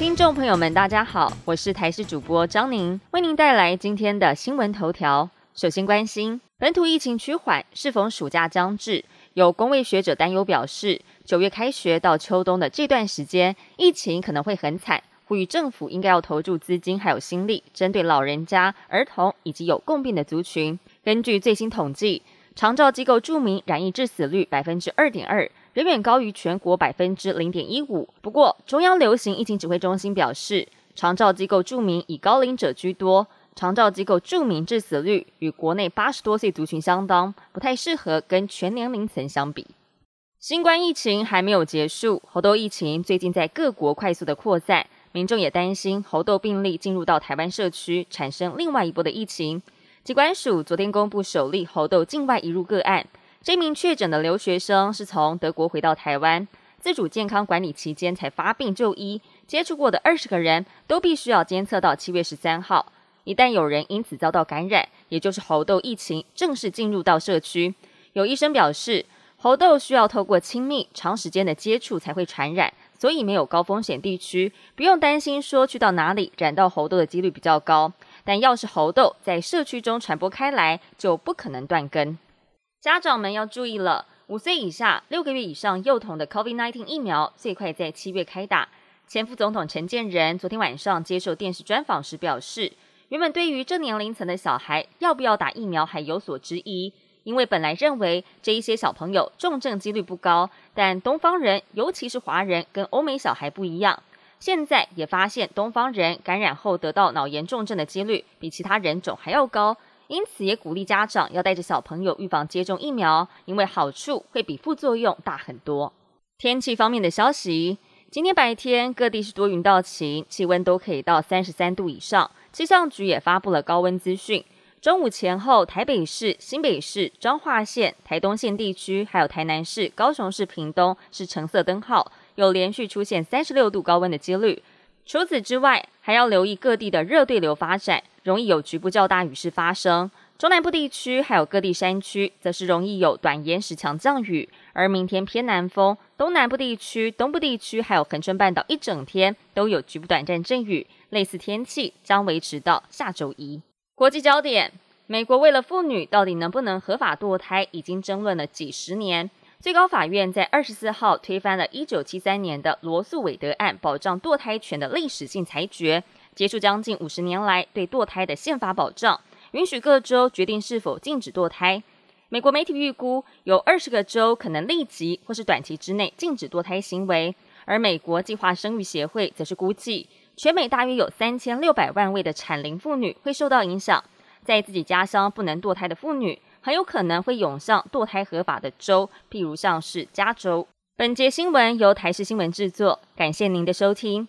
听众朋友们，大家好，我是台视主播张宁，为您带来今天的新闻头条。首先关心本土疫情趋缓，是否暑假将至，有工位学者担忧表示，九月开学到秋冬的这段时间，疫情可能会很惨，呼吁政府应该要投注资金还有心力，针对老人家、儿童以及有共病的族群。根据最新统计，长照机构著名染疫致死率百分之二点二。远远高于全国百分之零点一五。不过，中央流行疫情指挥中心表示，长照机构著名以高龄者居多，长照机构著名致死率与国内八十多岁族群相当，不太适合跟全年龄层相比。新冠疫情还没有结束，猴痘疫情最近在各国快速的扩散，民众也担心猴痘病例进入到台湾社区，产生另外一波的疫情。机关署昨天公布首例猴痘境外移入个案。这名确诊的留学生是从德国回到台湾，自主健康管理期间才发病就医，接触过的二十个人都必须要监测到七月十三号。一旦有人因此遭到感染，也就是猴痘疫情正式进入到社区，有医生表示，猴痘需要透过亲密长时间的接触才会传染，所以没有高风险地区不用担心说去到哪里染到猴痘的几率比较高。但要是猴痘在社区中传播开来，就不可能断根。家长们要注意了，五岁以下、六个月以上幼童的 COVID-19 疫苗最快在七月开打。前副总统陈建仁昨天晚上接受电视专访时表示，原本对于这年龄层的小孩要不要打疫苗还有所质疑，因为本来认为这一些小朋友重症几率不高，但东方人，尤其是华人跟欧美小孩不一样，现在也发现东方人感染后得到脑炎重症的几率比其他人种还要高。因此，也鼓励家长要带着小朋友预防接种疫苗，因为好处会比副作用大很多。天气方面的消息，今天白天各地是多云到晴，气温都可以到三十三度以上。气象局也发布了高温资讯，中午前后，台北市、新北市、彰化县、台东县地区，还有台南市、高雄市、屏东是橙色灯号，有连续出现三十六度高温的几率。除此之外，还要留意各地的热对流发展。容易有局部较大雨势发生，中南部地区还有各地山区，则是容易有短延时强降雨。而明天偏南风，东南部地区、东部地区还有恒春半岛一整天都有局部短暂阵雨，类似天气将维持到下周一。国际焦点：美国为了妇女到底能不能合法堕胎，已经争论了几十年。最高法院在二十四号推翻了一九七三年的罗素韦德案，保障堕胎权的历史性裁决。结束将近五十年来对堕胎的宪法保障，允许各州决定是否禁止堕胎。美国媒体预估，有二十个州可能立即或是短期之内禁止堕胎行为，而美国计划生育协会则是估计，全美大约有三千六百万位的产龄妇女会受到影响。在自己家乡不能堕胎的妇女，很有可能会涌向堕胎合法的州，譬如像是加州。本节新闻由台视新闻制作，感谢您的收听。